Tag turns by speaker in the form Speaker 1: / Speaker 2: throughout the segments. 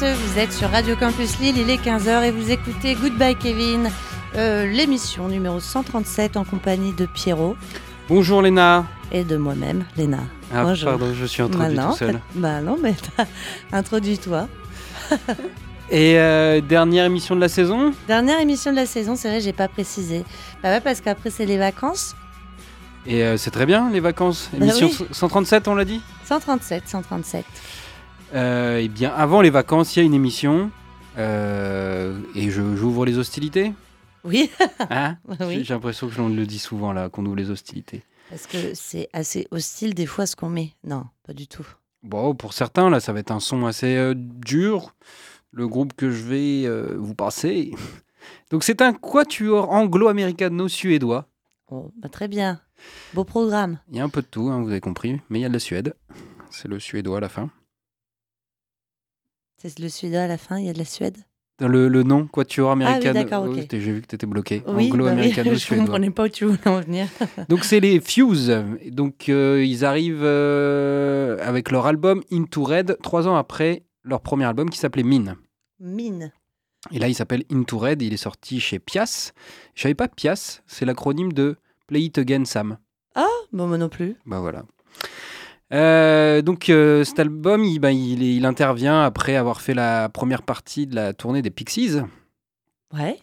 Speaker 1: Bonjour vous êtes sur Radio Campus Lille, il est 15h et vous écoutez Goodbye Kevin, euh, l'émission numéro 137 en compagnie de Pierrot.
Speaker 2: Bonjour Léna.
Speaker 1: Et de moi-même, Léna.
Speaker 2: Ah, pardon, je suis introduit
Speaker 1: bah
Speaker 2: tout seul.
Speaker 1: Bah non, mais introduis-toi.
Speaker 2: et euh, dernière émission de la saison?
Speaker 1: Dernière émission de la saison, c'est vrai, j'ai pas précisé. Bah ouais, parce qu'après c'est les vacances.
Speaker 2: Et euh, c'est très bien les vacances.
Speaker 1: Bah
Speaker 2: Émission
Speaker 1: oui.
Speaker 2: 137, on l'a dit?
Speaker 1: 137, 137.
Speaker 2: Euh, Eh bien, avant les vacances, il y a une émission. euh, et je- j'ouvre les hostilités.
Speaker 1: Oui,
Speaker 2: Hein
Speaker 1: oui.
Speaker 2: J'ai l'impression que l'on le dit souvent là, qu'on ouvre les hostilités.
Speaker 1: Parce que c'est assez hostile des fois ce qu'on met? Non, pas du tout.
Speaker 2: Bon, pour certains, là, ça va être un son assez euh, dur. Le groupe que je vais euh, vous passer. Donc, c'est un quatuor anglo-américano-suédois.
Speaker 1: Oh, bah très bien. Beau programme.
Speaker 2: Il y a un peu de tout, hein, vous avez compris, mais il y a de la Suède. C'est le suédois à la fin.
Speaker 1: C'est le Suédois à la fin, il y a de la Suède?
Speaker 2: Le, le nom, Quatuor américain.
Speaker 1: Ah d'accord, ok.
Speaker 2: J'ai vu que tu étais bloqué.
Speaker 1: Oui, bah oui, je
Speaker 2: Anglo-américano-suédois.
Speaker 1: comprenais pas où tu voulais en venir.
Speaker 2: Donc, c'est les Fuse. Donc, euh, ils arrivent euh, avec leur album Into Red, trois ans après leur premier album qui s'appelait Mine.
Speaker 1: Mine.
Speaker 2: Et là, il s'appelle Into Red. Il est sorti chez Pias. Je savais pas Pias, c'est l'acronyme de Play It Again Sam.
Speaker 1: Bon, moi non plus.
Speaker 2: Bah voilà. Euh, donc euh, cet album, il, bah, il, il intervient après avoir fait la première partie de la tournée des Pixies.
Speaker 1: Ouais.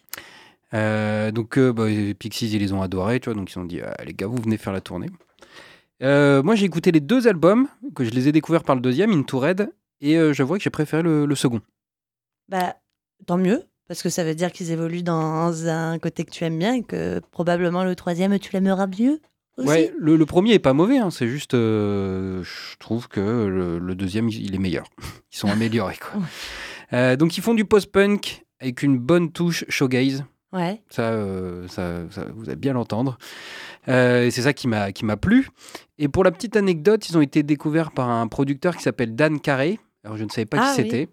Speaker 2: Euh, donc bah, les Pixies, ils les ont adorés, tu vois, donc ils ont dit Ah, les gars, vous venez faire la tournée. Moi, j'ai écouté les deux albums, que je les ai découverts par le deuxième, Into Red, et euh, j'avoue que j'ai préféré le, le second.
Speaker 1: Bah, tant mieux. Parce que ça veut dire qu'ils évoluent dans un côté que tu aimes bien et que probablement le troisième, tu l'aimeras mieux aussi.
Speaker 2: Ouais, le, le premier est pas mauvais, hein, c'est juste, euh, je trouve que le, le deuxième, il est meilleur. Ils sont améliorés, quoi. Euh, donc, ils font du post-punk avec une bonne touche shoegaze.
Speaker 1: Ouais.
Speaker 2: Ça, euh, ça, ça, vous allez bien l'entendre. Euh, c'est ça qui m'a qui m'a plu. Et pour la petite anecdote, ils ont été découverts par un producteur qui s'appelle Dan Carey. Alors je ne savais pas
Speaker 1: Ah
Speaker 2: qui
Speaker 1: oui.
Speaker 2: c'était.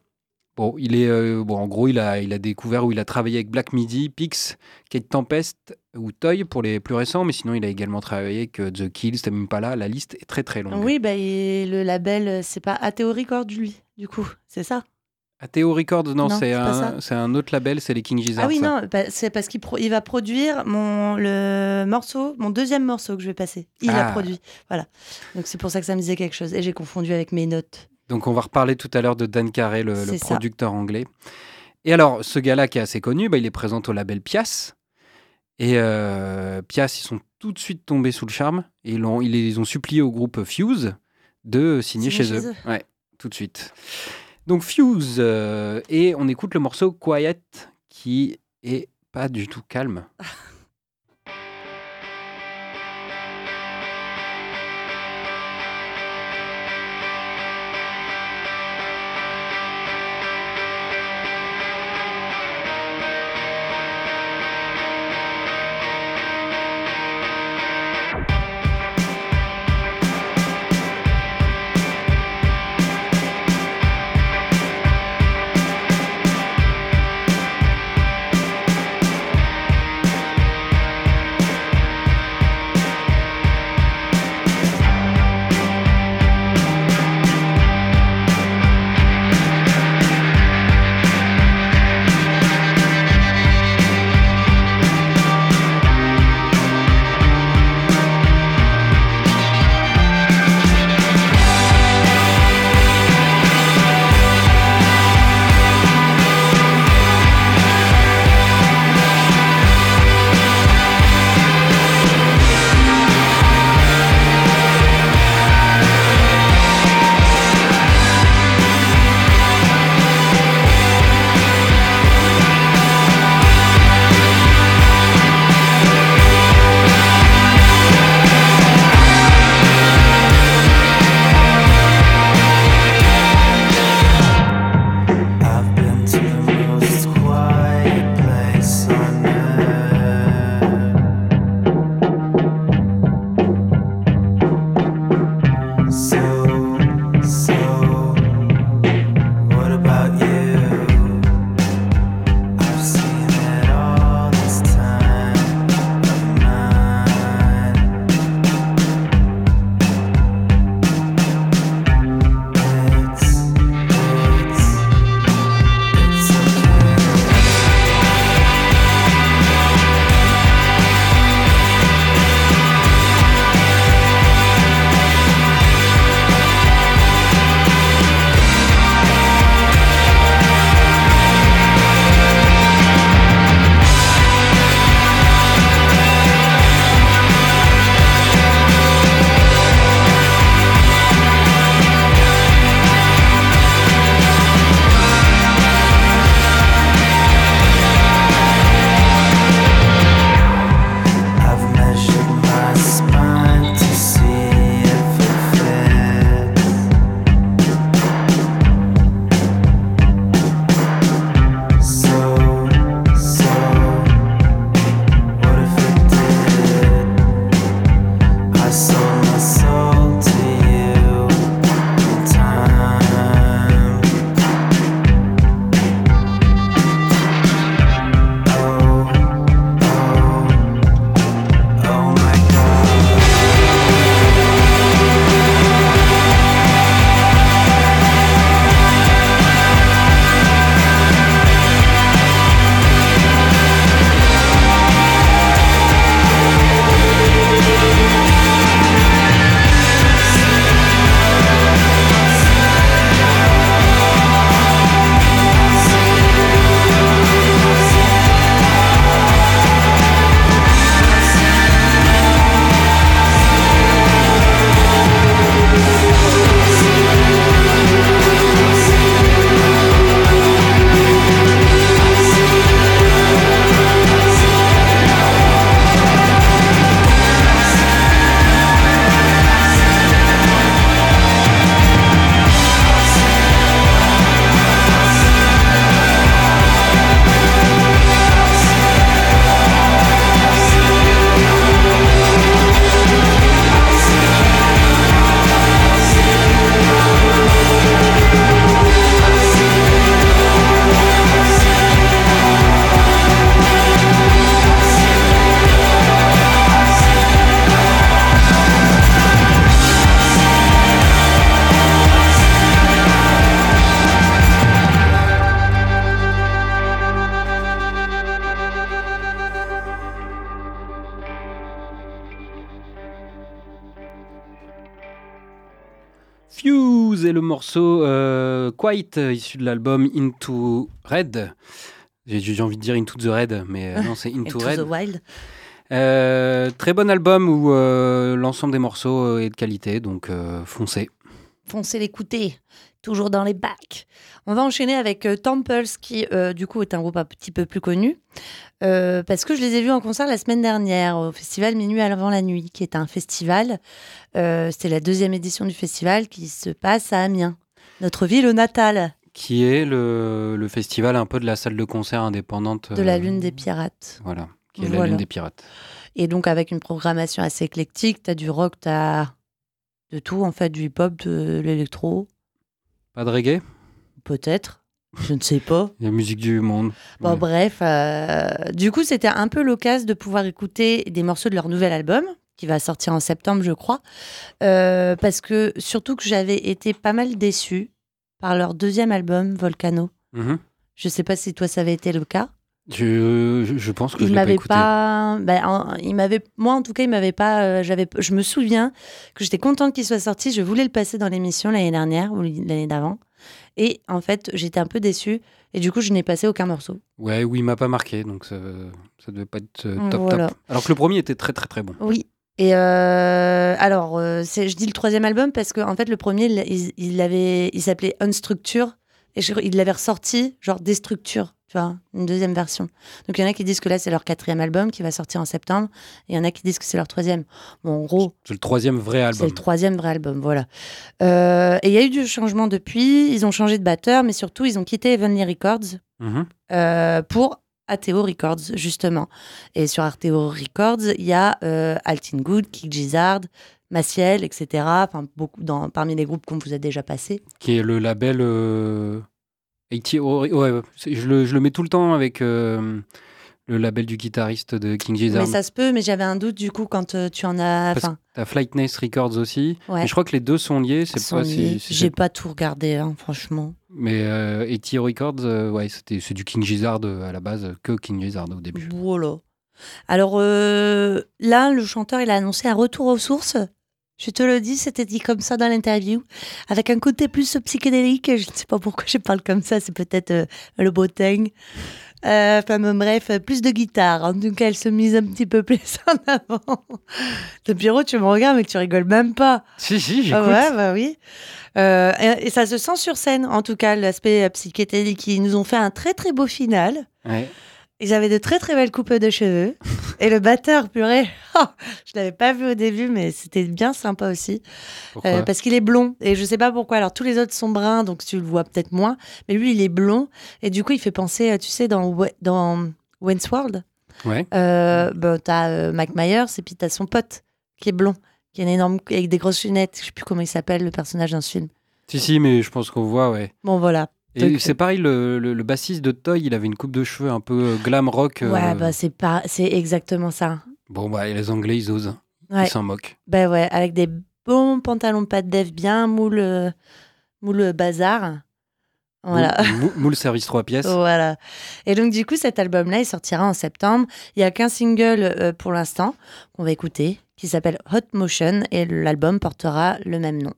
Speaker 2: Bon, il est euh, bon. En gros, il a il a découvert où il a travaillé avec Black Midi, Pix, Kate Tempest ou Toy pour les plus récents, mais sinon il a également travaillé avec euh, The Kills, Tame Impala. La liste est très très longue.
Speaker 1: Oui, bah, et le label, c'est pas ATO Records, lui, du coup. C'est ça?
Speaker 2: Ateo Records, non,
Speaker 1: Non,
Speaker 2: c'est
Speaker 1: pas
Speaker 2: un un autre label, c'est les King Gizzard.
Speaker 1: Ah oui,
Speaker 2: ça.
Speaker 1: non, bah, c'est parce qu'il il va produire mon, le morceau, mon deuxième morceau que je vais passer. Il
Speaker 2: Ah.
Speaker 1: a produit. Voilà. Donc c'est pour ça que ça me disait quelque chose. Et j'ai confondu avec mes notes.
Speaker 2: Donc on va reparler tout à l'heure de Dan Carey, le, le
Speaker 1: C'est ça.
Speaker 2: producteur anglais. Et alors, ce gars-là qui est assez connu, bah, il est présent au label Pias. Et euh, Pias, ils sont tout de suite tombés sous le charme. Et ils ont, ils, ont supplié au groupe Fuse de signer
Speaker 1: Signer
Speaker 2: chez,
Speaker 1: chez
Speaker 2: eux.
Speaker 1: eux.
Speaker 2: Ouais, tout de suite. Donc Fuse, euh, et on écoute le morceau Quiet, qui est pas du tout calme. Quite, issu de l'album Into Red. J'ai envie de dire Into the Red, mais euh, non, c'est Into,
Speaker 1: Into
Speaker 2: Red.
Speaker 1: the Wild.
Speaker 2: Euh, très bon album où euh, l'ensemble des morceaux est de qualité, donc euh, foncez.
Speaker 1: Foncez l'écouter, toujours dans les bacs. On va enchaîner avec euh, Temples, qui euh, du coup est un groupe un petit peu plus connu, euh, parce que je les ai vus en concert la semaine dernière au festival Minuit avant la nuit, qui est un festival. euh, C'était la deuxième édition du festival qui se passe à Amiens, notre ville natale
Speaker 2: Qui est le, le festival un peu de la salle de concert indépendante.
Speaker 1: de la
Speaker 2: euh,
Speaker 1: Lune des Pirates.
Speaker 2: Voilà, qui est la. Lune des Pirates.
Speaker 1: Et donc avec une programmation assez éclectique, t'as du rock, t'as de tout en fait, du hip-hop, de l'électro,
Speaker 2: Pas de reggae?
Speaker 1: Peut-être, je ne sais pas.
Speaker 2: La musique du monde.
Speaker 1: Bon,
Speaker 2: Ouais.
Speaker 1: bref, euh, du coup, c'était un peu l'occasion de pouvoir écouter des morceaux de leur nouvel album, qui va sortir en septembre, je crois. Euh, parce que, surtout que j'avais été pas mal déçue par leur deuxième album, Volcano.
Speaker 2: Mhm.
Speaker 1: Je sais pas si toi, ça avait été le cas.
Speaker 2: Je, je- je pense que je
Speaker 1: Il
Speaker 2: l'ai pas
Speaker 1: m'avait pas. ben, en- il m'avait. Moi, en tout cas, il m'avait pas. euh, j'avais. Je me souviens que j'étais contente qu'il soit sorti. Je voulais le passer dans l'émission l'année dernière ou l'année d'avant. Et en fait, j'étais un peu déçue. Et du coup, je n'ai passé aucun morceau.
Speaker 2: Ouais, oui, il m'a pas marqué, donc ça, ça devait pas être euh, top
Speaker 1: Voilà.
Speaker 2: top. Alors que le premier était très très très bon.
Speaker 1: Oui. Et euh, alors, euh, c'est- je dis le troisième album parce que en fait, le premier, il, il, il avait, il s'appelait Unstructure et je- il l'avait ressorti genre Destructure, tu vois, une deuxième version. Donc il y en a qui disent que là c'est leur quatrième album qui va sortir en septembre, et il y en a qui disent que c'est leur troisième. Bon, en gros,
Speaker 2: C'est le troisième vrai
Speaker 1: c'est
Speaker 2: album.
Speaker 1: le troisième vrai album, voilà. Euh, et il y a eu du changement depuis. Ils ont changé de batteur, mais surtout ils ont quitté Heavenly Records
Speaker 2: Mhm.
Speaker 1: euh, pour Ateo Records, justement. Et sur Ateo Records, il y a euh, Altin Good, Kick Gizzard, Maciel, etc. Enfin, beaucoup dans, parmi les groupes qu'on vous a déjà passés.
Speaker 2: Qui est le label. Euh... 80 ouais, je, le, je le mets tout le temps avec euh, le label du guitariste de King Gizzard.
Speaker 1: Mais ça se peut, mais j'avais un doute du coup quand euh, tu en as.
Speaker 2: T'as Flightness Records aussi.
Speaker 1: Ouais.
Speaker 2: Mais je crois que les deux sont liés. C'est pas si, si
Speaker 1: J'ai pas tout regardé, hein, franchement.
Speaker 2: Mais euh, 80 Records, euh, ouais, c'était c'est du King Gizzard euh, à la base, que King Gizzard au début.
Speaker 1: Voilà. Alors là, le chanteur, il a annoncé un retour aux sources. Je te le dis, c'était dit comme ça dans l'interview, avec un côté plus psychédélique. Je ne sais pas pourquoi je parle comme ça, c'est peut-être le boteng. Euh, Enfin, bref, plus de guitare. En tout cas, elle se mise un petit peu plus en avant. De Pierrot, tu me regardes, mais tu rigoles même pas.
Speaker 2: Si, si, j'écoute.
Speaker 1: Ah ouais, bah oui. Euh, et, et ça se sent sur scène, en tout cas, l'aspect euh, psychédélique. Ils nous ont fait un très très beau final.
Speaker 2: Ouais.
Speaker 1: Ils avaient de très très belles coupes de cheveux. Et le batteur, purée, oh, je l'avais pas vu au début, mais c'était bien sympa aussi. Euh, parce qu'il est blond. Et je sais pas pourquoi. Alors tous les autres sont bruns, donc tu le vois peut-être moins. Mais lui, il est blond. Et du coup, il fait penser, euh, tu sais, dans, dans Wayne's World,
Speaker 2: Ouais.
Speaker 1: euh, bah, t'as euh, Mike Myers et puis t'as son pote qui est blond, qui a une énorme, avec des grosses lunettes. Je sais plus comment il s'appelle, le personnage dans ce film.
Speaker 2: Si, si, mais je pense qu'on voit, ouais.
Speaker 1: Bon, voilà.
Speaker 2: Et c'est pareil, le, le- le bassiste de Toy, il avait une coupe de cheveux un peu euh, glam rock. euh,
Speaker 1: Ouais, bah c'est pas, c'est exactement ça.
Speaker 2: Bon, bah, et les Anglais, ils osent.
Speaker 1: Ouais.
Speaker 2: Ils s'en moquent.
Speaker 1: Ben ouais, avec des bons pantalons pas de dev bien moule, euh, moule bazar. Voilà.
Speaker 2: Moule, mou- moule service 3 pièces.
Speaker 1: Voilà. Et donc, du coup, cet album-là, il sortira en septembre. Il y a qu'un single euh, pour l'instant qu'on va écouter qui s'appelle Hot Motion et l'album portera le même nom.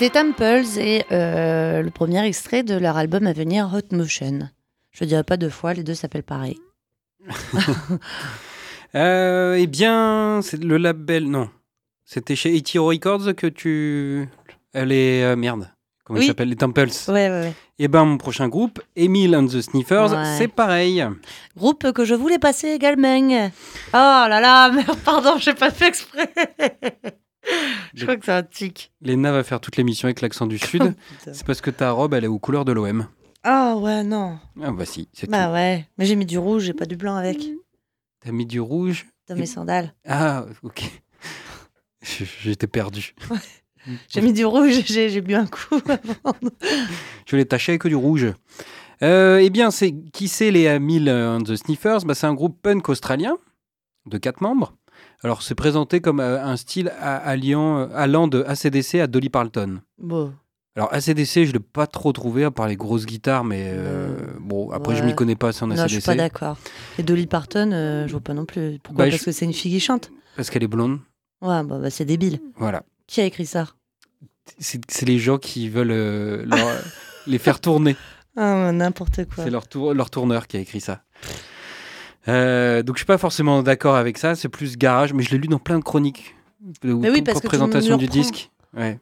Speaker 1: C'était Temples et euh, le premier extrait de leur album à venir Hot Motion. Je dirais pas deux fois, les deux s'appellent pareil.
Speaker 2: Euh, eh bien, c'est le label. Non. C'était chez ATO Records que tu. Elle est. euh, merde. Comment
Speaker 1: Oui.
Speaker 2: il s'appelle? Les Temples.
Speaker 1: Ouais, ouais, ouais.
Speaker 2: Eh ben, mon prochain groupe, Emile and the Sniffers,
Speaker 1: Ouais.
Speaker 2: c'est pareil.
Speaker 1: Groupe que je voulais passer également. Oh là là, merde, pardon, j'ai pas fait exprès. je crois que c'est un tic.
Speaker 2: Léna va faire toute l'émission avec l'accent du Sud.
Speaker 1: Putain.
Speaker 2: c'est parce que ta robe, elle est aux couleurs de l'OM.
Speaker 1: Ah ouais, non.
Speaker 2: Ah, bah si, c'est
Speaker 1: Bah
Speaker 2: tout.
Speaker 1: ouais, mais j'ai mis du rouge, j'ai pas du blanc avec.
Speaker 2: T'as mis du rouge.
Speaker 1: Dans mes sandales.
Speaker 2: Ah, ok. J'étais perdu.
Speaker 1: J'ai mis du rouge, j'ai bu un coup avant.
Speaker 2: Je l'ai taché avec du rouge. Euh, eh bien, c'est qui c'est les Emile and the Sniffers? Bah, C'est un groupe punk australien de quatre membres. Alors, c'est présenté comme euh, un style alliant, euh, allant de ACDC à Dolly Parton.
Speaker 1: Bon,
Speaker 2: Alors, ACDC, je l'ai pas trop trouvé, à part les grosses guitares, mais euh, bon, après, je
Speaker 1: ouais.
Speaker 2: m'y connais pas assez en
Speaker 1: non, je suis
Speaker 2: ACDC.
Speaker 1: pas d'accord. Et Dolly Parton, euh, je vois pas non plus. Pourquoi?
Speaker 2: Bah,
Speaker 1: Parce
Speaker 2: je-
Speaker 1: que c'est une fille qui chante
Speaker 2: parce qu'elle est blonde.
Speaker 1: Ouais, bah, bah, c'est débile.
Speaker 2: Voilà.
Speaker 1: Qui a écrit ça?
Speaker 2: C'est c'est les gens qui veulent euh, leur- les faire tourner.
Speaker 1: Ah, n'importe quoi.
Speaker 2: C'est leur, tour- leur tourneur qui a écrit ça. Euh, donc je suis pas forcément d'accord avec ça, c'est plus garage, mais je l'ai lu dans plein de chroniques. De,
Speaker 1: Mais oui, parce que
Speaker 2: présentation du disque. Ouais.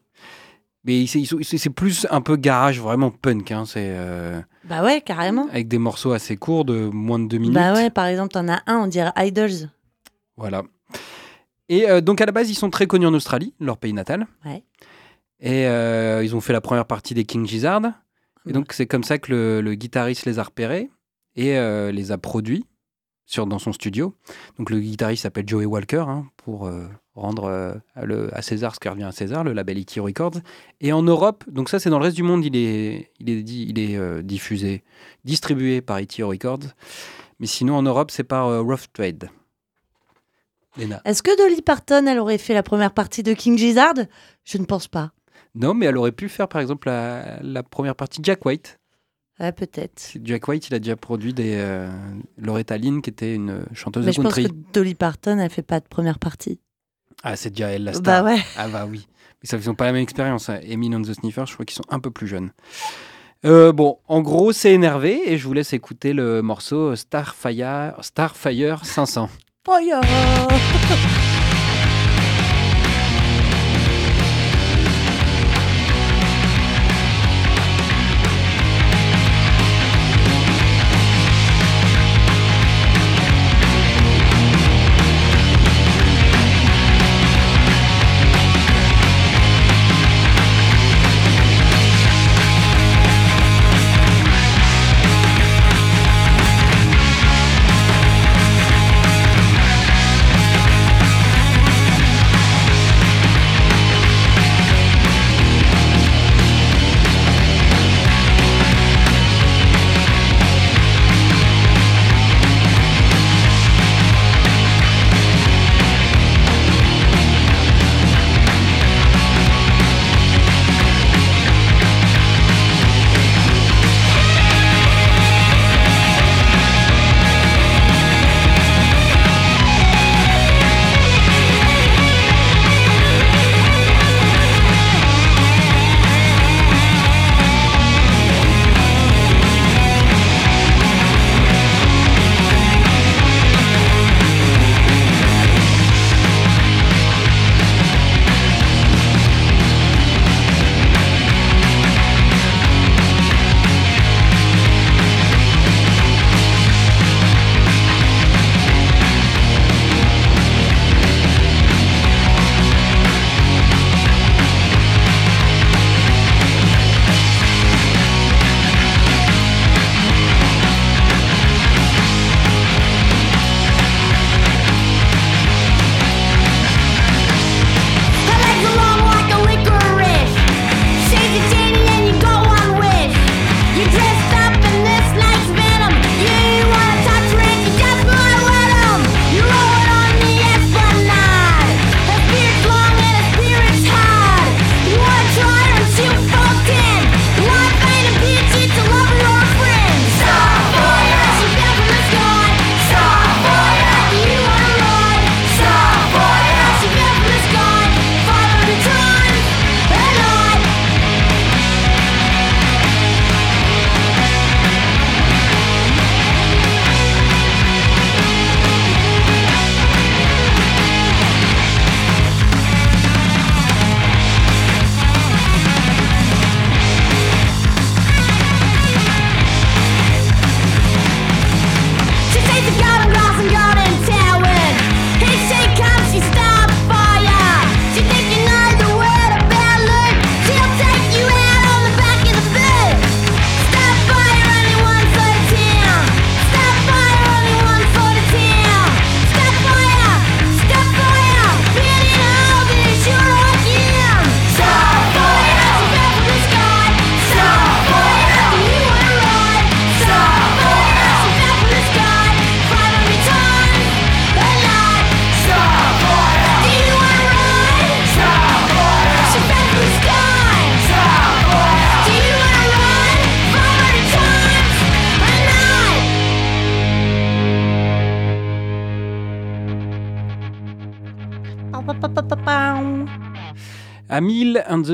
Speaker 2: Mais c'est- plus un peu garage, vraiment punk. hein, c'est euh,
Speaker 1: Bah ouais, carrément.
Speaker 2: avec des morceaux assez courts de moins de deux minutes.
Speaker 1: Bah ouais, par exemple, t'en as un, on dirait Idols.
Speaker 2: Voilà. Et euh, donc à la base, ils sont très connus en Australie, leur pays natal.
Speaker 1: Ouais.
Speaker 2: Et ils ont fait la première partie des King Gizzard. Et donc c'est comme ça que le, le guitariste les a repérés et les a produits sur, dans son studio. Donc le guitariste s'appelle Joey Walker hein, pour euh, rendre euh, à, le- à César ce qui revient à César, le label E.T. Records. Et en Europe, donc ça c'est dans le reste du monde, il est, il est, di- il est euh, diffusé, distribué par E.T. Records. Mais sinon en Europe c'est par euh, Rough Trade.
Speaker 1: Est-ce que Dolly Parton, elle aurait fait la première partie de King Gizzard? Je ne pense pas.
Speaker 2: Non, mais elle aurait pu faire par exemple la, la première partie de Jack White.
Speaker 1: Ouais, peut-être.
Speaker 2: C'est- Jack White, il a déjà produit des euh, Loretta Lynn, qui était une chanteuse
Speaker 1: Mais
Speaker 2: de
Speaker 1: je pense
Speaker 2: country.
Speaker 1: que Dolly Parton, elle fait pas de première partie.
Speaker 2: Ah, c'est déjà elle la
Speaker 1: Bah
Speaker 2: star.
Speaker 1: ouais.
Speaker 2: Ah bah oui. Mais ça, ils n'ont pas la même expérience. hein. Emile and the Sniffers, je crois qu'ils sont un peu plus jeunes. Euh, bon, en gros, c'est énervé et je vous laisse écouter le morceau Starfire, Starfire 500.
Speaker 1: Fire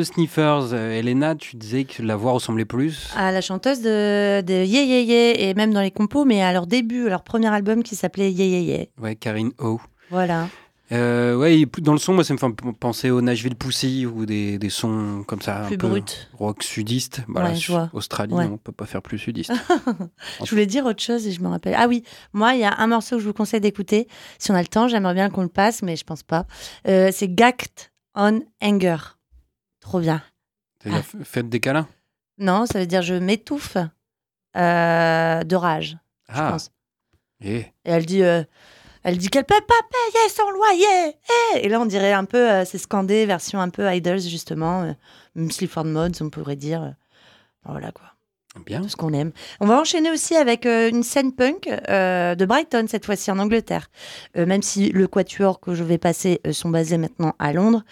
Speaker 2: Sniffers. Euh, Elena, tu disais que la voix ressemblait plus.
Speaker 1: À la chanteuse de, de Yeah Yeah Yeah, et même dans les compos, mais à leur début, leur premier album qui s'appelait Yeah Yeah Yeah.
Speaker 2: Ouais, Karine O.
Speaker 1: Voilà.
Speaker 2: Euh, ouais, dans le son, moi, ça me fait penser au Nashville Pussy ou des, des sons comme ça,
Speaker 1: Plus
Speaker 2: un peu
Speaker 1: brut.
Speaker 2: rock sudiste. Voilà,
Speaker 1: Ouais, je vois.
Speaker 2: Australie,
Speaker 1: Ouais.
Speaker 2: on peut pas faire plus sudiste.
Speaker 1: Je voulais dire autre chose et je me rappelle. Ah oui, moi, il y a un morceau que je vous conseille d'écouter. Si on a le temps, j'aimerais bien qu'on le passe, mais je pense pas. Euh, c'est Gacked on Anger. Trop bien.
Speaker 2: F- faites des câlins?
Speaker 1: Non, ça veut dire je m'étouffe euh, de rage, je
Speaker 2: Ah,
Speaker 1: pense.
Speaker 2: et
Speaker 1: Et elle dit, euh, elle dit qu'elle peut pas payer son loyer. Eh et là, on dirait un peu, euh, c'est scandé, version un peu Idols, justement. Euh, même Sleaford Mods, on pourrait dire. Voilà quoi.
Speaker 2: bien.
Speaker 1: tout ce qu'on aime. On va enchaîner aussi avec euh, une scène punk euh, de Brighton, cette fois-ci en Angleterre. Euh, même si le quatuor que je vais passer sont basés maintenant à Londres.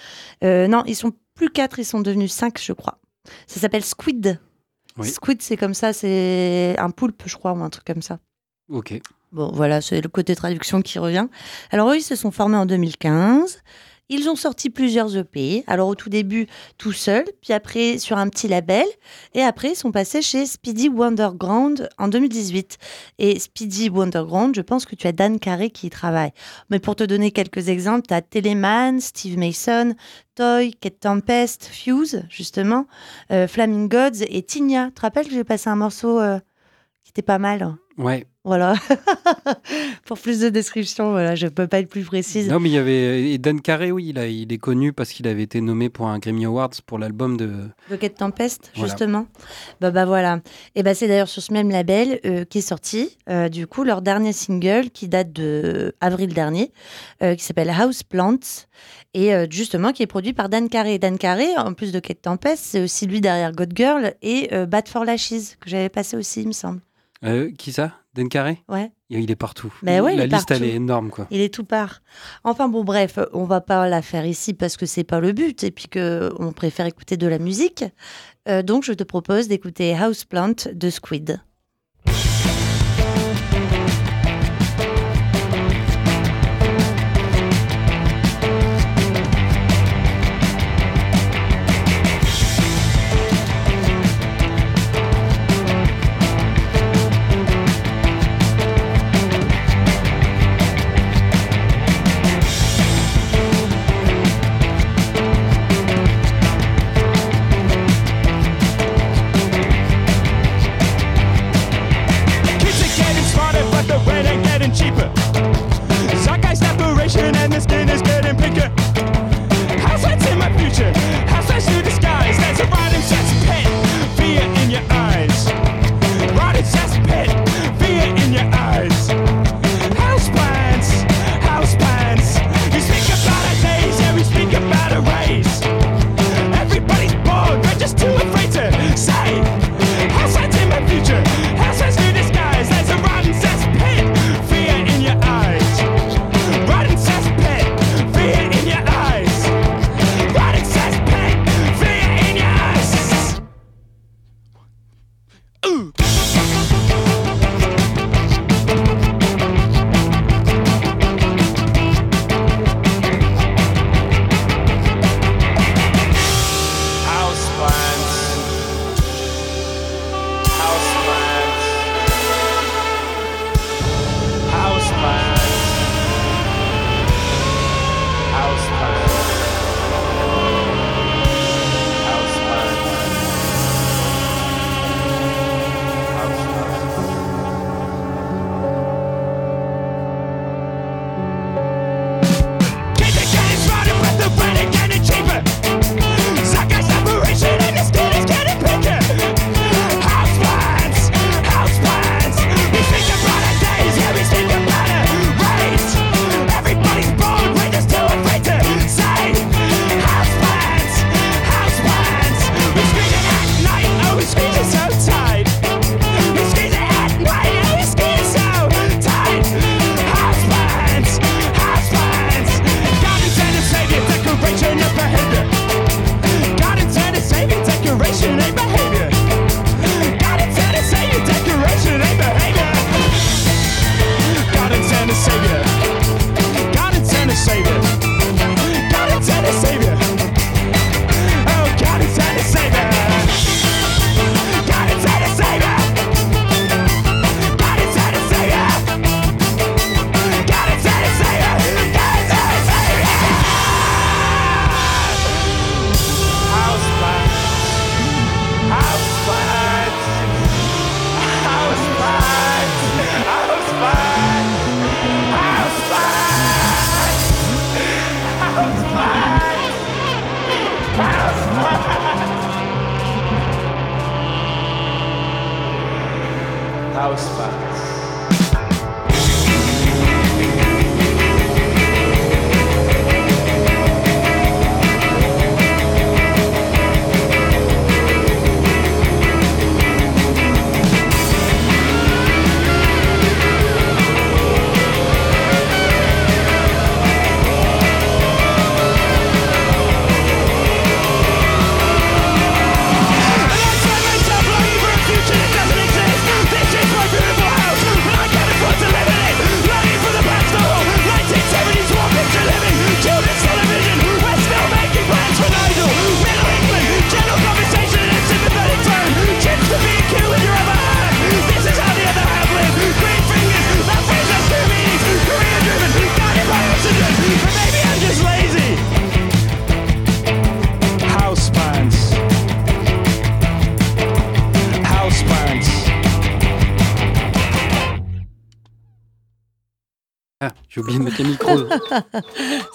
Speaker 1: Non, ils sont plus quatre, ils sont devenus cinq, je crois. Ça s'appelle Squid.
Speaker 2: Oui.
Speaker 1: Squid, c'est comme ça, c'est un poulpe, je crois, ou un truc comme ça.
Speaker 2: Ok.
Speaker 1: Bon, voilà, c'est le côté traduction qui revient. Alors, eux, ils se sont formés en 2015. Ils ont sorti plusieurs EP. Alors, au tout début, tout seul, puis après sur un petit label. Et après, ils sont passés chez Speedy Wonderground en 2018. Et Speedy Wonderground, je pense que tu as Dan Carré qui y travaille. Mais pour te donner quelques exemples, tu as Teleman, Steve Mason, Toy, Kate Tempest, Fuse, justement, euh, Flaming Gods et Tinia. Tu te rappelles que j'ai passé un morceau euh, qui était pas mal hein
Speaker 2: Ouais.
Speaker 1: voilà. Pour plus de description, voilà, je peux pas être plus précise.
Speaker 2: Non, mais il y avait. Et Dan Carey, oui, il, a- il est connu parce qu'il avait été nommé pour un Grammy Awards pour l'album de.
Speaker 1: Rocket Tempest,
Speaker 2: Voilà.
Speaker 1: justement. Bah, bah voilà. Et bah c'est d'ailleurs sur ce même label euh, qui est sorti, euh, du coup, leur dernier single qui date de avril dernier, euh, qui s'appelle House Plants, et euh, justement qui est produit par Dan Carey. Dan Carey, en plus de Kate Tempest, c'est aussi lui derrière God Girl et euh, Bad for Lashes, que j'avais passé aussi, il me semble.
Speaker 2: Euh, qui ça? Dan Carey
Speaker 1: Ouais.
Speaker 2: Il est partout.
Speaker 1: Ouais, il
Speaker 2: La
Speaker 1: est
Speaker 2: liste, elle est énorme, quoi.
Speaker 1: Il est tout part. Enfin bon, bref, on va pas la faire ici parce que c'est pas le but et puis que on préfère écouter de la musique. Euh, donc je te propose d'écouter Houseplant de Squid.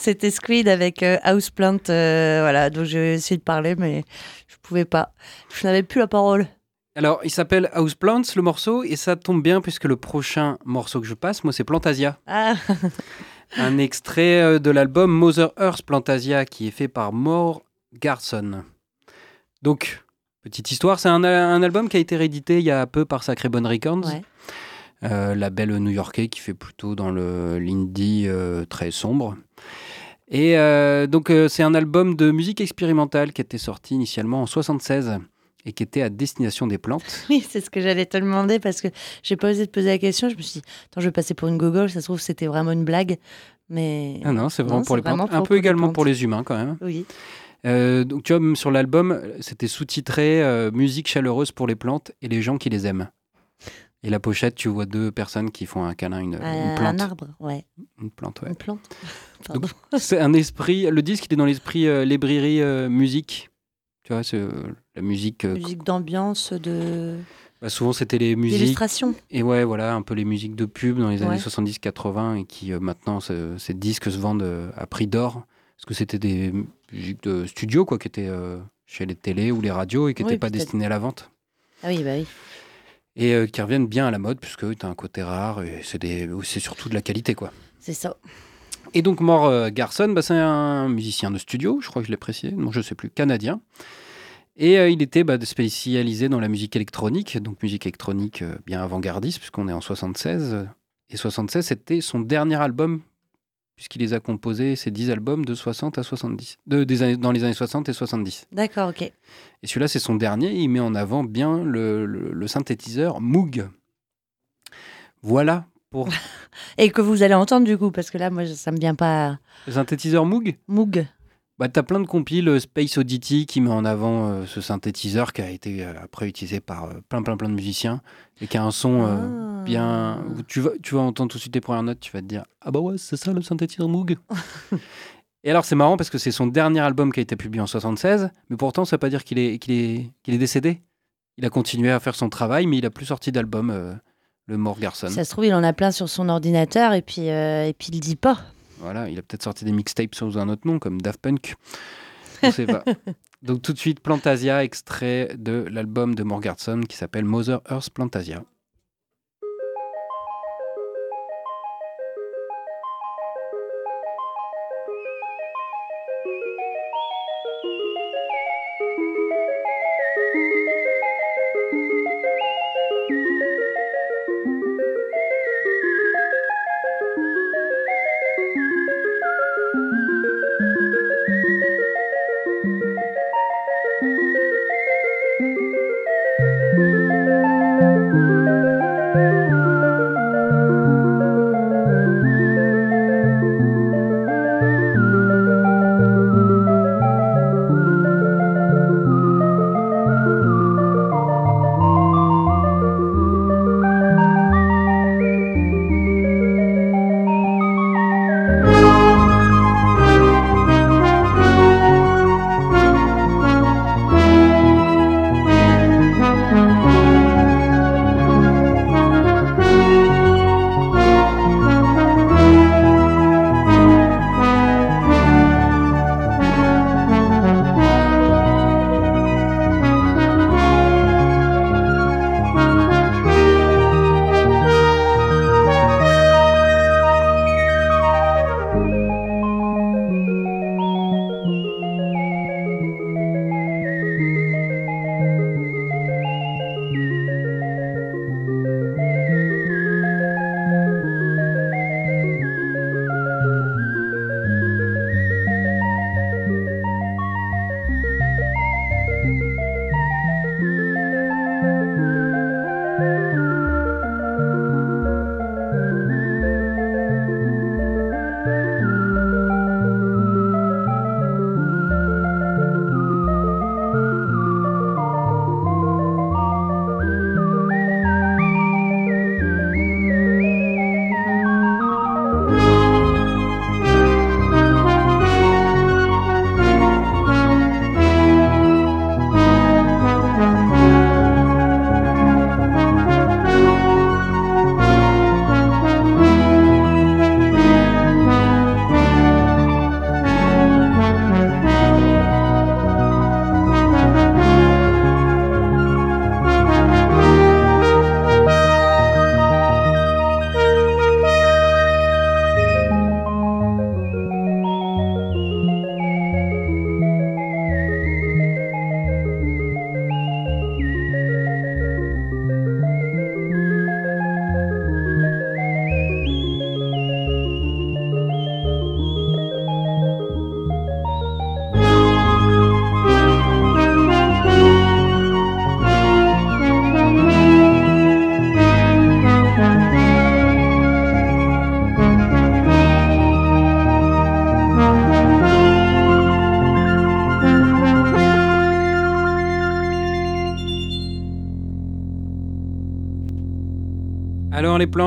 Speaker 1: C'était Squid avec euh, Houseplant. euh, voilà, donc j'ai essayé de parler, mais je pouvais pas. Je n'avais plus la parole.
Speaker 2: Alors, il s'appelle Houseplants, le morceau, et ça tombe bien puisque le prochain morceau que je passe, moi, c'est Plantasia.
Speaker 1: Ah,
Speaker 2: Un extrait euh, de l'album Mother Earth Plantasia qui est fait par More Garson. Donc, petite histoire, c'est un, un album qui a été réédité il y a peu par Sacré Bonne Records,
Speaker 1: ouais.
Speaker 2: euh, label new-yorkais qui fait plutôt dans le l'indie euh, très sombre. Et euh, donc, euh, c'est un album de musique expérimentale qui était sorti initialement en 76 et qui était à destination des plantes.
Speaker 1: Oui, c'est ce que j'allais te demander parce que j'ai pas osé te poser la question. Je me suis dit, attends, je vais passer pour une gogole. Ça se trouve, c'était vraiment une blague. Mais.
Speaker 2: Ah non, c'est vraiment
Speaker 1: Non,
Speaker 2: pour les plantes. Un peu également pour les humains quand même.
Speaker 1: Oui.
Speaker 2: Euh, donc tu vois, même sur l'album, c'était sous-titré Musique chaleureuse pour les plantes et les gens qui les aiment. Et la pochette, tu vois deux personnes qui font un câlin une, une
Speaker 1: Un,
Speaker 2: plante.
Speaker 1: un arbre, ouais.
Speaker 2: Une plante, ouais.
Speaker 1: Une plante.
Speaker 2: C'est un esprit. Le disque, il est dans l'esprit euh, librairie euh, musique. Tu vois, c'est euh, la musique. euh,
Speaker 1: Musique d'ambiance, de
Speaker 2: bah, souvent, c'était les musiques.
Speaker 1: d'illustration.
Speaker 2: Et ouais, voilà, un peu les musiques de pub dans les
Speaker 1: Ouais.
Speaker 2: années 70-80 et qui euh, maintenant, ce- ces disques se vendent euh, à prix d'or. Parce que c'était des musiques de studio, quoi, qui étaient euh, chez les télés ou les radios et qui
Speaker 1: Oui,
Speaker 2: n'étaient pas destinées à la vente.
Speaker 1: Ah oui, bah oui.
Speaker 2: Et qui reviennent bien à la mode, puisque tu as un côté rare et c'est des- c'est surtout de la qualité, quoi.
Speaker 1: C'est ça.
Speaker 2: Et donc, Mort euh, Garson, bah, c'est un musicien de studio, je crois que je l'ai précisé, non, je sais plus, canadien. Et euh, il était bah, spécialisé dans la musique électronique, donc musique électronique euh, bien avant-gardiste, puisqu'on est en 76. Et 76, c'était son dernier album, puisqu'il les a composés, ces 10 albums de 60 à 70, de, des années, dans les années 60 et 70.
Speaker 1: D'accord, ok.
Speaker 2: Et celui-là, c'est son dernier, il met en avant bien le, le- le synthétiseur Moog. Voilà pour
Speaker 1: Et que vous allez entendre du coup, parce que là, moi, ça me vient pas.
Speaker 2: le synthétiseur Moog.
Speaker 1: Moog.
Speaker 2: Bah, t'as plein de compiles euh, Space Oddity qui met en avant euh, ce synthétiseur qui a été euh, après utilisé par euh, plein plein plein de musiciens et qui a un son
Speaker 1: Ah.
Speaker 2: bien où tu vas tu vas entendre tout de suite les premières notes tu vas te dire ah bah ouais c'est ça le synthétiseur Moog et alors c'est marrant parce que c'est son dernier album qui a été publié en 76 mais pourtant ça veut pas dire qu'il est qu'il est qu'il est décédé il a continué à faire son travail mais il a plus sorti d'album le Mort
Speaker 1: Ça se trouve, il en a plein sur son ordinateur et puis, euh, et puis il le dit pas.
Speaker 2: Voilà, il a peut-être sorti des mixtapes sous un autre nom, comme Daft Punk. On sait pas. Donc tout de suite, Plantasia, extrait de l'album de Morgartson qui s'appelle Mother Earth Plantasia.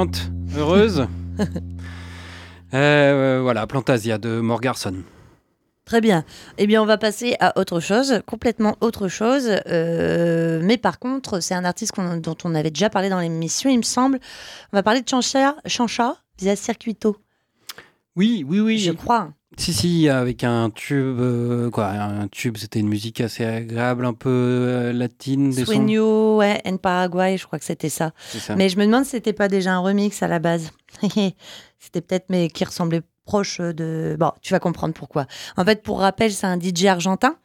Speaker 2: Plantes heureuses. Euh, voilà, Plantasia de Morgarson.
Speaker 1: Très bien. Eh bien, on va passer à autre chose, complètement autre chose. Euh, mais par contre, c'est un artiste dont on avait déjà parlé dans l'émission, il me semble. On va parler de Chancha, Chancha via Circuito,
Speaker 2: Oui, oui, oui.
Speaker 1: je crois.
Speaker 2: Si, si, avec un tube, euh, quoi, un tube, c'était une musique assez agréable, un peu euh, latine, des.
Speaker 1: Sueño, ouais, en Paraguay, je crois que c'était ça.
Speaker 2: Ça.
Speaker 1: Mais je me demande si c'était pas déjà un remix à la base. c'était peut-être, mais qui ressemblait proche de. Bon, tu vas comprendre pourquoi. En fait, pour rappel, c'est un DJ argentin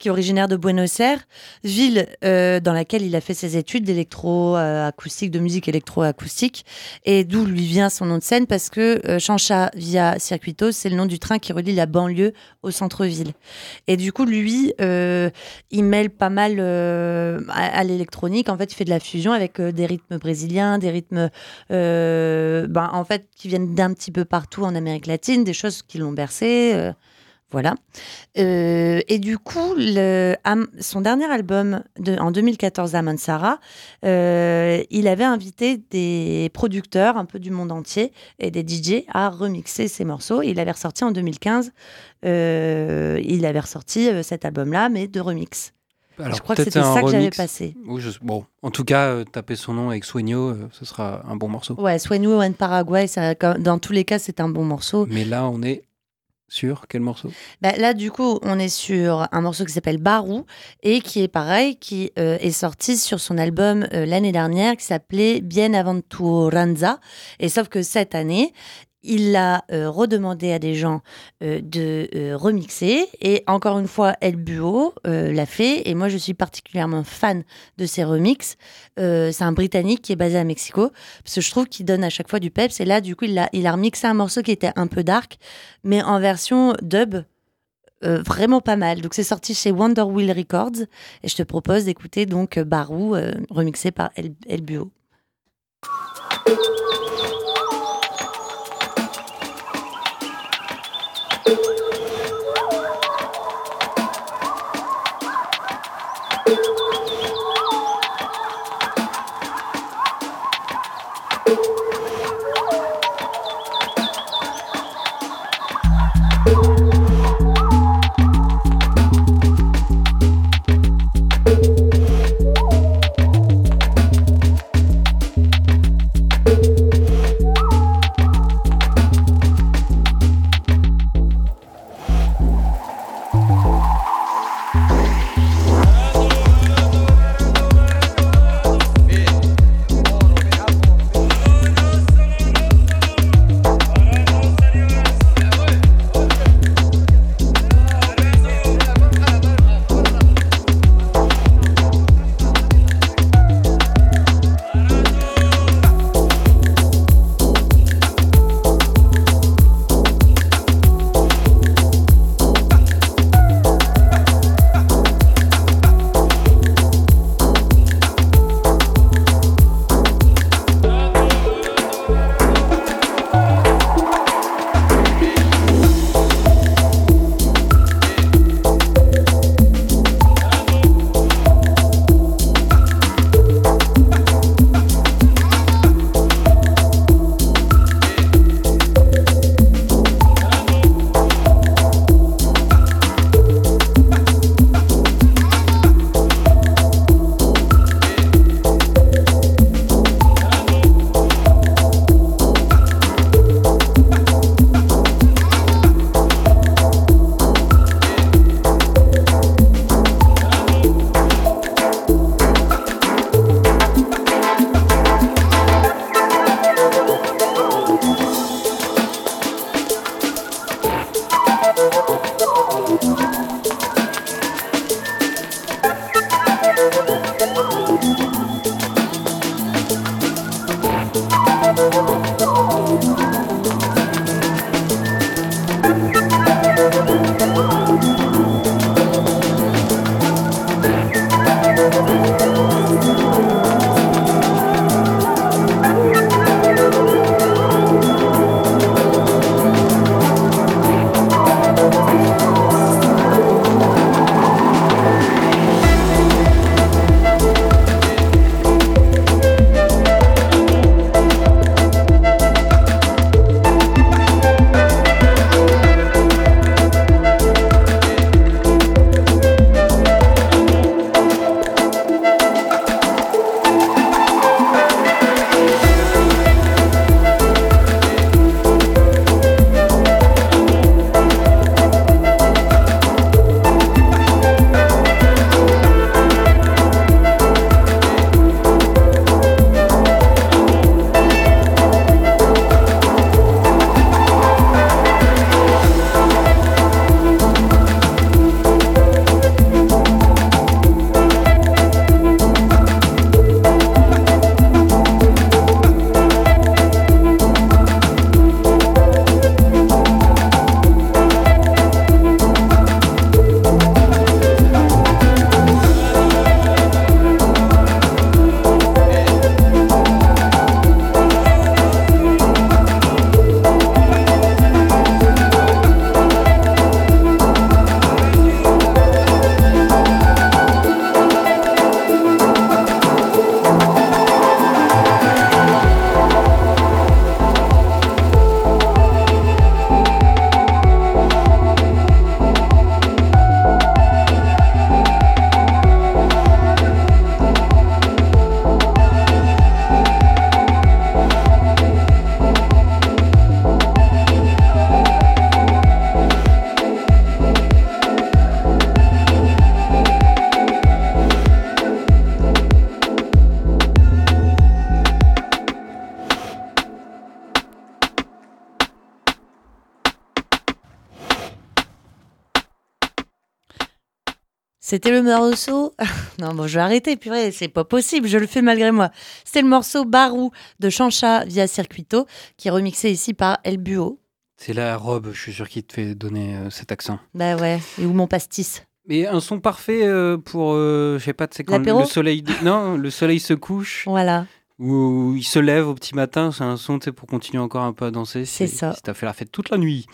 Speaker 1: qui est originaire de Buenos Aires, ville euh, dans laquelle il a fait ses études d'électro-acoustique, de musique électro-acoustique, et d'où lui vient son nom de scène parce que euh, Chancha via Circuito, c'est le nom du train qui relie la banlieue au centre-ville. Et du coup, lui, euh, il mêle pas mal à, l'électronique. En fait, il fait de la fusion avec des rythmes brésiliens, des rythmes, ben, en fait, qui viennent d'un petit peu partout en Amérique latine, des choses qui l'ont bercé. Voilà. Euh, et du coup, le, son dernier album de, en 2014, Amon Sarah, euh, il avait invité des producteurs un peu du monde entier et des DJ à remixer ses morceaux. Il avait ressorti en 2015, euh, il avait ressorti euh, cet album-là, mais de remix.
Speaker 2: Alors,
Speaker 1: je crois que c'était ça que j'avais
Speaker 2: remix.
Speaker 1: passé.
Speaker 2: Oui, je- Bon, en tout cas, euh, taper son nom avec Sueño, euh, ce sera un bon morceau.
Speaker 1: Ouais, Sueño en Paraguay, ça, dans tous les cas, c'est un bon morceau.
Speaker 2: Mais là, on est sur quel morceau?
Speaker 1: Bah, là, du coup, on est sur un morceau qui s'appelle Barou et qui est pareil, qui euh, est sorti sur son album euh, l'année dernière qui s'appelait Bien Aventuranza. Et sauf que cette année, il a euh, redemandé à des gens euh, de euh, remixer. Et encore une fois, El Buo l'a fait. Et moi, je suis particulièrement fan de ces remixes. C'est un Britannique qui est basé à Mexico. Parce que je trouve qu'il donne à chaque fois du peps. Et là, du coup, il a, il a remixé un morceau qui était un peu dark, mais en version dub. vraiment pas mal. Donc c'est sorti chez Wonder Wheel Records et je te propose d'écouter donc Barou remixé par El, El Buo. C'était le morceau. non, bon, je vais arrêter, purée, c'est pas possible, je le fais malgré moi. C'était le morceau Barou de Chancha via Circuito, qui est remixé ici par El Buo.
Speaker 2: C'est la robe, je suis sûr, qui te fait donner euh, cet accent.
Speaker 1: Bah ouais, et où mon pastis
Speaker 2: Mais un son parfait euh, pour, euh, je sais pas, tu sais, quand le soleil, non, le soleil se couche
Speaker 1: Voilà.
Speaker 2: ou il se lève au petit matin, c'est un son, pour continuer encore un peu à danser.
Speaker 1: C'est ça.
Speaker 2: Si t'as fait la fête toute la nuit.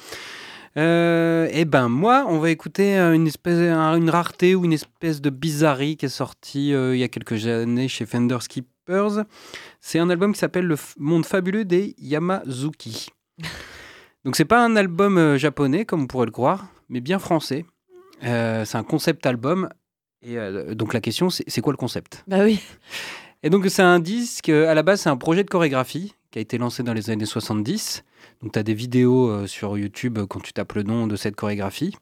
Speaker 2: Euh, eh ben moi, on va écouter euh, une espèce, un- une rareté ou une espèce de bizarrerie qui est sortie euh, il y a quelques années chez Fender Skippers. C'est un album qui s'appelle Le Monde fabuleux des Yamazuki. Donc c'est pas un album euh, japonais comme on pourrait le croire, mais bien français. Euh, c'est un concept album. Et donc la question, c'est quoi le concept?
Speaker 1: Bah oui.
Speaker 2: et donc, c'est un disque, à la base, c'est un projet de chorégraphie qui a été lancé dans les années 70. Donc, tu as des vidéos euh, sur YouTube euh, quand tu tapes le nom de cette chorégraphie,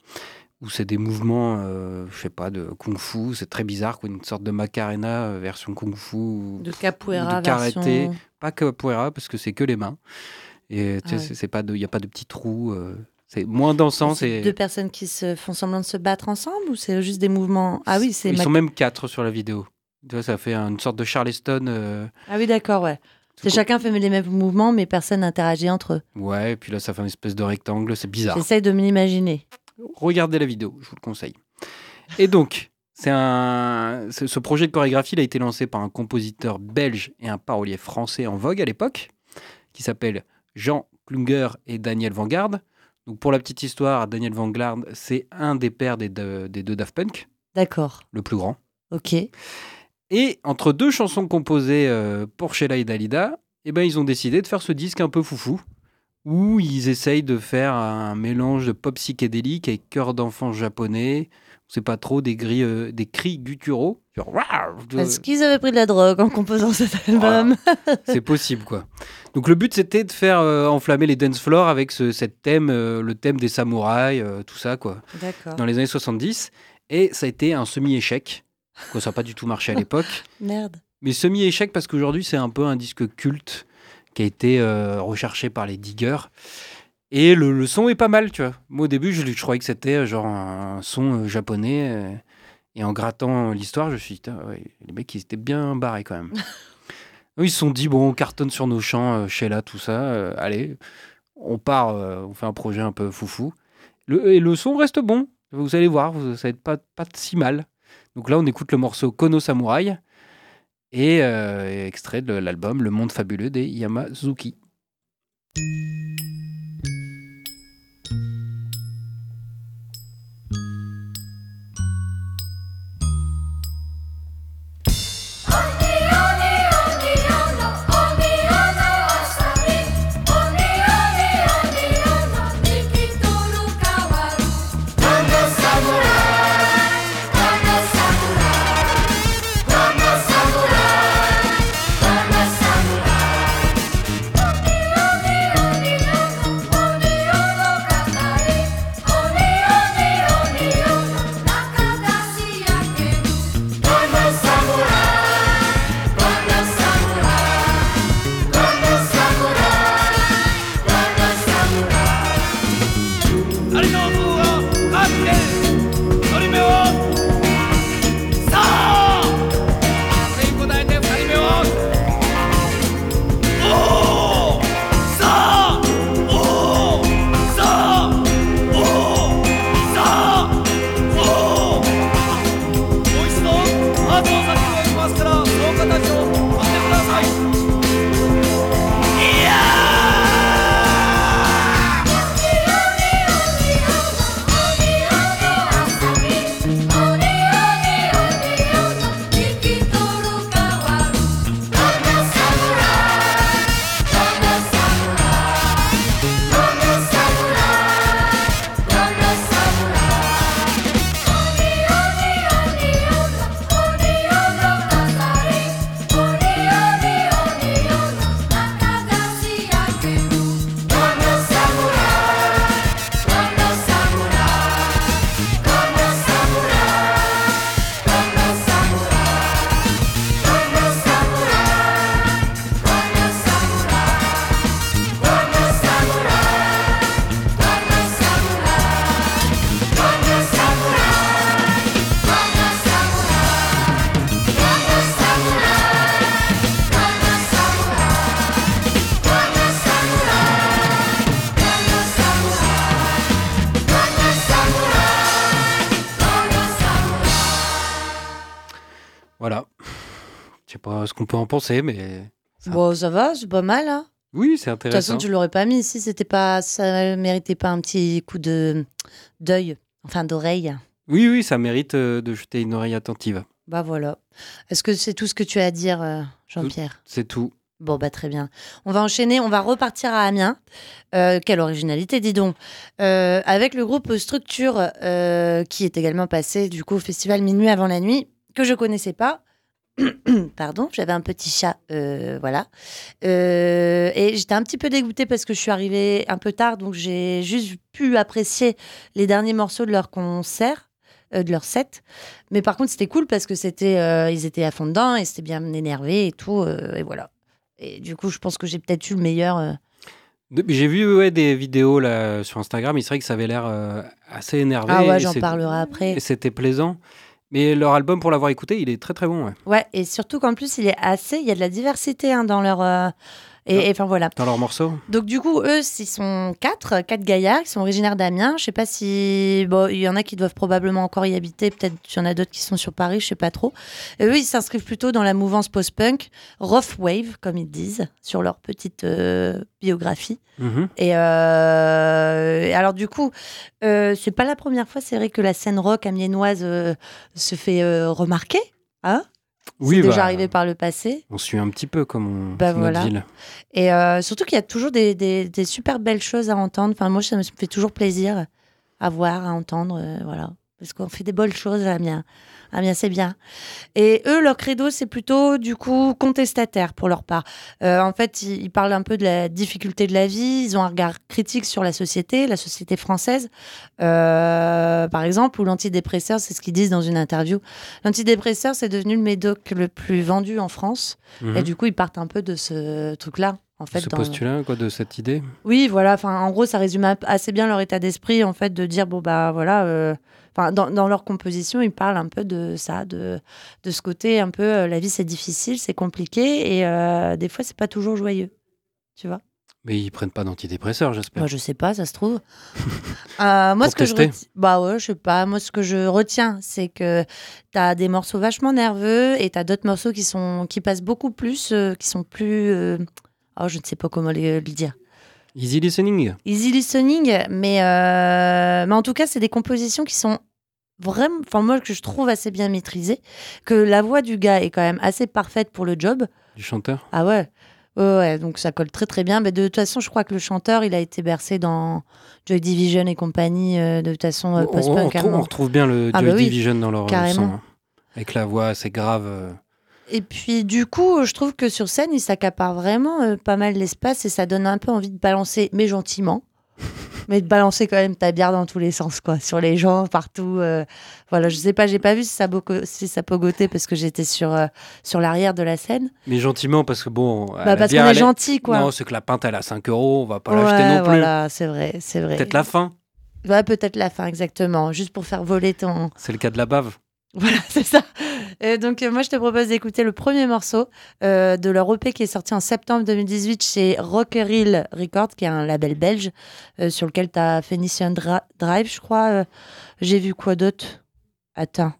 Speaker 2: où c'est des mouvements, euh, je sais pas, de kung-fu. C'est très bizarre, quoi, une sorte de macarena version kung-fu.
Speaker 1: De capoeira
Speaker 2: De karaté.
Speaker 1: version...
Speaker 2: Pas capoeira, parce que c'est que les mains. Et
Speaker 1: Ah ouais.
Speaker 2: il n'y a pas de petits trous. euh, c'est moins dansant.
Speaker 1: C'est deux personnes qui se font semblant de se battre ensemble ou c'est juste des mouvements? Ah oui, c'est
Speaker 2: Ils
Speaker 1: ma-
Speaker 2: sont même quatre sur la vidéo. Tu vois, ça fait une sorte de Charleston. euh,
Speaker 1: Ah oui, d'accord, ouais. C'est chacun fait les mêmes mouvements, mais personne n'interagit entre eux.
Speaker 2: Ouais, et puis là, ça fait une espèce de rectangle, c'est bizarre.
Speaker 1: J'essaye de me l'imaginer.
Speaker 2: Regardez la vidéo, je vous le conseille. Et donc, c'est un... ce ce projet de chorégraphie il a été lancé par un compositeur belge et un parolier français en vogue à l'époque, qui s'appelle Jean Klunger et Daniel Vanguard. Donc, pour la petite histoire, Daniel Vanguard, c'est un des pères des deux, des deux Daft Punk,
Speaker 1: D'accord.
Speaker 2: le plus grand.
Speaker 1: Ok.
Speaker 2: Et entre deux chansons composées euh, pour Sheila et Dalida, eh ben, ils ont décidé de faire ce disque un peu foufou, où ils essayent de faire un mélange de pop psychédélique avec chœur d'enfant japonais, on sait pas trop, des, gris, euh, des cris gutturaux.
Speaker 1: Est-ce qu'ils avaient pris de la drogue en composant cet album
Speaker 2: C'est possible, quoi. Donc le but, c'était de faire euh, enflammer les dance floors avec ce cette thème, euh, le thème des samouraïs, tout ça, quoi, dans les années 70. Et ça a été un semi-échec. Quoi, Ça n'a pas du tout marché à l'époque.
Speaker 1: Merde.
Speaker 2: Mais semi-échec parce qu'aujourd'hui, c'est un peu un disque culte qui a été euh, recherché par les diggers. Et le, le son est pas mal, tu vois. Moi, au début, je, je croyais que c'était euh, genre un son euh, japonais. euh, et en grattant l'histoire, je me suis dit, ouais, les mecs, ils étaient bien barrés quand même. Ils se sont dit, bon, on cartonne sur nos champs, euh, chez là, tout ça. allez, on part, on fait un projet un peu foufou. Le, et le son reste bon. Vous allez voir, vous, ça va être pas, pas si mal. Donc là, on écoute le morceau Kono Samurai et euh, extrait de l'album Le Monde Fabuleux des Yamazuki. Voilà. Je sais pas ce qu'on peut en penser, mais Ça-
Speaker 1: Bon, ça va, c'est pas mal. Hein.
Speaker 2: oui, c'est
Speaker 1: De toute
Speaker 2: intéressant.
Speaker 1: façon, tu l'aurais pas mis si c'était pas, ça méritait pas un petit coup de d'œil, enfin d'oreille.
Speaker 2: Oui, oui, ça mérite euh, de jeter une oreille attentive.
Speaker 1: Bah voilà. Est-ce que c'est tout ce que tu as à dire, euh, Jean-Pierre?
Speaker 2: C'est tout.
Speaker 1: Bon, bah très bien. On va enchaîner, on va repartir à Amiens. Euh, quelle originalité, dis donc. Euh, avec le groupe Structure, euh, qui est également passé du coup au festival Minuit avant la nuit, que je connaissais pas. Pardon, j'avais un petit chat, euh, voilà. Euh, et j'étais un petit peu dégoûtée parce que je suis arrivée un peu tard, donc j'ai juste pu apprécier les derniers morceaux de leur concert, euh, de leur set. Mais par contre, c'était cool parce que c'était, ils étaient à fond dedans et c'était bien énervé et tout, et voilà. Et du coup, je pense que j'ai peut-être eu le meilleur.
Speaker 2: J'ai vu ouais, des vidéos là, sur Instagram, il serait que ça avait l'air euh, assez énervé.
Speaker 1: Ah ouais, j'en
Speaker 2: c'est-
Speaker 1: parlerai après.
Speaker 2: Et c'était plaisant. Mais leur album, pour l'avoir écouté, il est très très bon. ouais.
Speaker 1: Ouais, et surtout qu'en plus, il est assez. Il y a de la diversité hein, dans leur. euh, Et enfin voilà.
Speaker 2: Dans leurs morceaux
Speaker 1: Donc du coup, eux, ils sont quatre, quatre gaillards qui sont originaires d'Amiens. Je sais pas si... Bon, il y en a qui doivent probablement encore y habiter. Peut-être qu'il y en a d'autres qui sont sur Paris, je sais pas trop. Et eux, ils s'inscrivent plutôt dans la mouvance post-punk, rough wave, comme ils disent, sur leur petite euh, biographie.
Speaker 2: Mhm.
Speaker 1: Et, euh, et alors du coup, euh, c'est pas la première fois, c'est vrai que la scène rock amiénoise euh, se fait remarquer. Hein
Speaker 2: Oui,
Speaker 1: c'est déjà
Speaker 2: bah,
Speaker 1: arrivé par le passé.
Speaker 2: On suit un petit peu comme on,
Speaker 1: Bah
Speaker 2: notre ville.
Speaker 1: Et euh, surtout qu'il y a toujours des, des- des super belles choses à entendre. Enfin, moi, ça me fait toujours plaisir à voir, à entendre. euh, voilà. Parce qu'on fait des bonnes choses à Amiens. Amiens, c'est bien. Et eux, leur credo, c'est plutôt, du coup, contestataire pour leur part. Euh, en fait, ils, ils parlent un peu de la difficulté de la vie. Ils ont un regard critique sur la société, la société française. Euh, par exemple, ou l'antidépresseur, c'est ce qu'ils disent dans une interview. L'antidépresseur, c'est devenu le médoc le plus vendu en France.
Speaker 2: Mhm.
Speaker 1: Et du coup, ils partent un peu de ce truc-là. En fait,
Speaker 2: Ce
Speaker 1: dans-
Speaker 2: postulat, quoi, de cette idée.
Speaker 1: Oui, voilà. Enfin, en gros, ça résume assez bien leur état d'esprit, en fait, de dire bon bah voilà. euh, Enfin, dans, dans leur composition, ils parlent un peu de ça, de de ce côté un peu euh, la vie c'est difficile, c'est compliqué et euh, des fois c'est pas toujours joyeux. Tu vois
Speaker 2: Mais ils prennent pas d'antidépresseurs, j'espère.
Speaker 1: Moi, je sais pas, ça se trouve. Euh, moi,
Speaker 2: Pour
Speaker 1: ce que je reti- bah ouais, je sais pas. Moi, ce que je retiens, c'est que t'as des morceaux vachement nerveux et t'as d'autres morceaux qui sont qui passent beaucoup plus, euh, qui sont plus. euh, Oh, je ne sais pas comment le dire.
Speaker 2: Easy listening.
Speaker 1: Easy listening, mais, euh, mais en tout cas, c'est des compositions qui sont vraiment, enfin moi que je trouve assez bien maîtrisées, que la voix du gars est quand même assez parfaite pour le job.
Speaker 2: Du chanteur.
Speaker 1: Ah ouais. Ouais, ouais, donc ça colle très très bien. Mais de toute façon, je crois que le chanteur, il a été bercé dans Joy Division et compagnie, euh, de toute façon euh,
Speaker 2: on, on
Speaker 1: post-punk.
Speaker 2: on retrouve bien le
Speaker 1: Ah
Speaker 2: Joy
Speaker 1: bah oui,
Speaker 2: Division dans leur
Speaker 1: carrément.
Speaker 2: son. hein. Avec la voix assez grave.
Speaker 1: Et puis du coup, je trouve que sur scène, il s'accapare vraiment euh, pas mal l'espace et ça donne un peu envie de balancer, mais gentiment. mais de balancer quand même ta bière dans tous les sens, quoi. Sur les gens, partout. euh, voilà, je sais pas, j'ai pas vu si ça, si ça pogotait parce que j'étais sur, euh, sur l'arrière de la scène.
Speaker 2: Mais gentiment, parce que bon.
Speaker 1: Bah, parce qu'on est gentil, quoi.
Speaker 2: Non, c'est que la pinte, elle a 5 euros. On va pas
Speaker 1: ouais,
Speaker 2: l'acheter non plus.
Speaker 1: voilà, c'est vrai, c'est vrai.
Speaker 2: Peut-être la fin.
Speaker 1: Ouais, peut-être la fin, exactement. Juste pour faire voler ton.
Speaker 2: C'est le cas de la bave.
Speaker 1: Voilà, c'est ça. Et donc, euh, moi, je te propose d'écouter le premier morceau euh, de leur EP qui est sorti en septembre 2018 chez Rockeril Records, qui est un label belge euh, sur lequel tu as Phoenician Dra- Drive, je crois. J'ai vu quoi d'autre? Attends.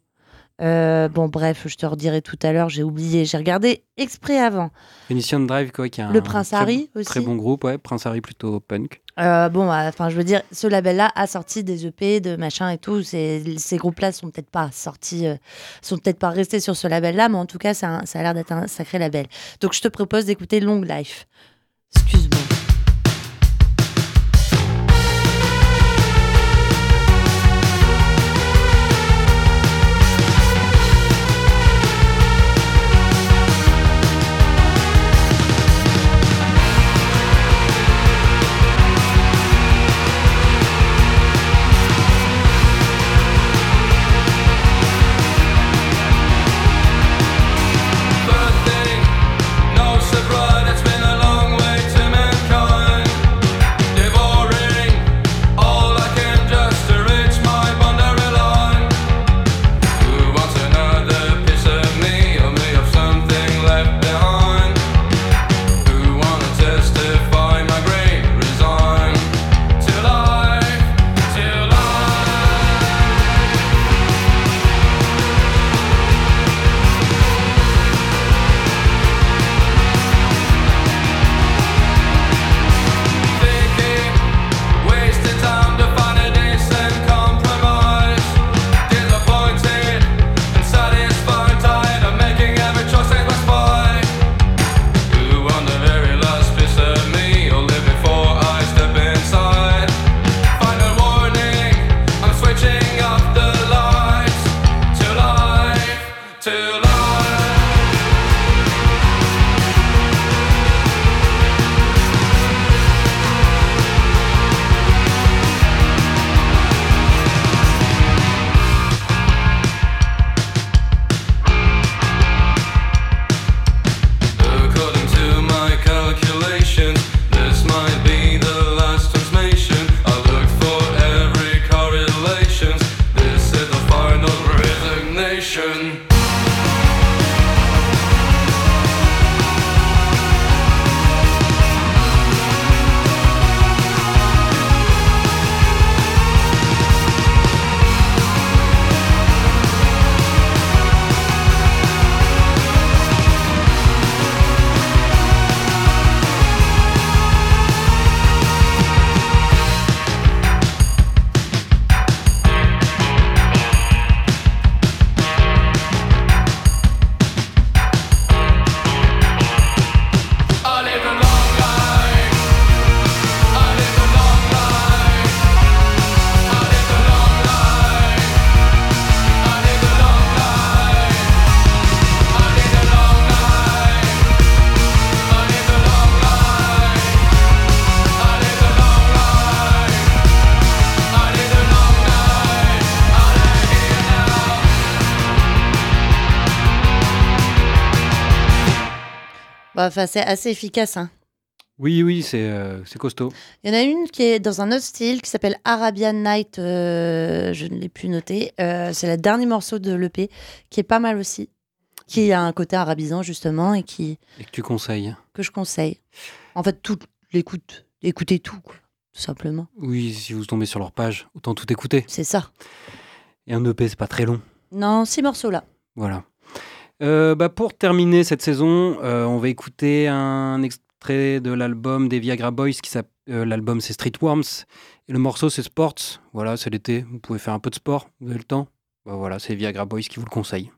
Speaker 1: Bon, bref, je te redirai tout à l'heure. J'ai oublié. J'ai regardé exprès avant.
Speaker 2: Phoenician Drive, quoi, qui est un
Speaker 1: Le Prince
Speaker 2: très-
Speaker 1: Harry aussi.
Speaker 2: Très bon groupe, ouais. Prince Harry plutôt punk.
Speaker 1: Euh, bon, euh, enfin, je veux dire, ce label-là a sorti des EP, de machin et tout. Ces, groupes-là sont peut-être pas sortis, euh, sont peut-être pas restés sur ce label-là, mais en tout cas, ça, ça a l'air d'être un sacré label. Donc, je te propose d'écouter Long Life. Excuse-moi. Enfin, c'est assez efficace. Hein.
Speaker 3: Oui, oui, c'est euh, c'est costaud.
Speaker 1: Il y en a une qui est dans un autre style qui s'appelle Arabian Night. euh, je ne l'ai plus noté. Euh, c'est le dernier morceau de l'EP qui est pas mal aussi. Qui a un côté arabisant justement et qui
Speaker 3: Et que tu conseilles.
Speaker 1: que je conseille. En fait, tout l'écoute, écoutez tout, quoi, tout simplement.
Speaker 3: Oui, si vous tombez sur leur page, autant tout écouter.
Speaker 1: C'est ça.
Speaker 3: Et un EP, c'est pas très long.
Speaker 1: Non, six morceaux là.
Speaker 3: Voilà. Euh, bah, pour terminer cette saison, euh, on va écouter un extrait de l'album des Viagra Boys. Euh, l'album c'est Streetworms et le morceau c'est Sports. Voilà, c'est l'été. Vous pouvez faire un peu de sport. Vous avez le temps. Bah, voilà, c'est Viagra Boys qui vous le conseille.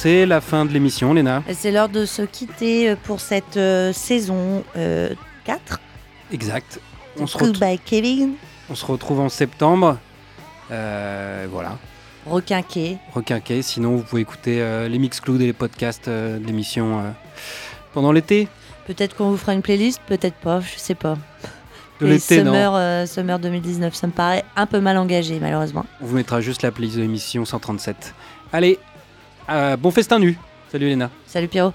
Speaker 3: C'est la fin de l'émission, Léna.
Speaker 1: C'est l'heure de se quitter euh, pour cette euh, saison euh, 4.
Speaker 3: Exact. On se, retrouve-
Speaker 1: Goodbye Kevin.
Speaker 3: on se retrouve en septembre. Euh, voilà.
Speaker 1: Requinqué.
Speaker 3: Requinqué. Sinon, vous pouvez écouter euh, les Mixcloud et les podcasts de l'émission pendant l'été.
Speaker 1: Peut-être qu'on vous fera une playlist, peut-être pas, je sais pas.
Speaker 2: De l'été, non.
Speaker 1: Summer, Summer 2019, ça me paraît un peu mal engagé, malheureusement.
Speaker 2: On vous mettra juste la playlist de l'émission 137. Allez, euh, bon festin nu. Salut Léna.
Speaker 1: Salut Pierrot.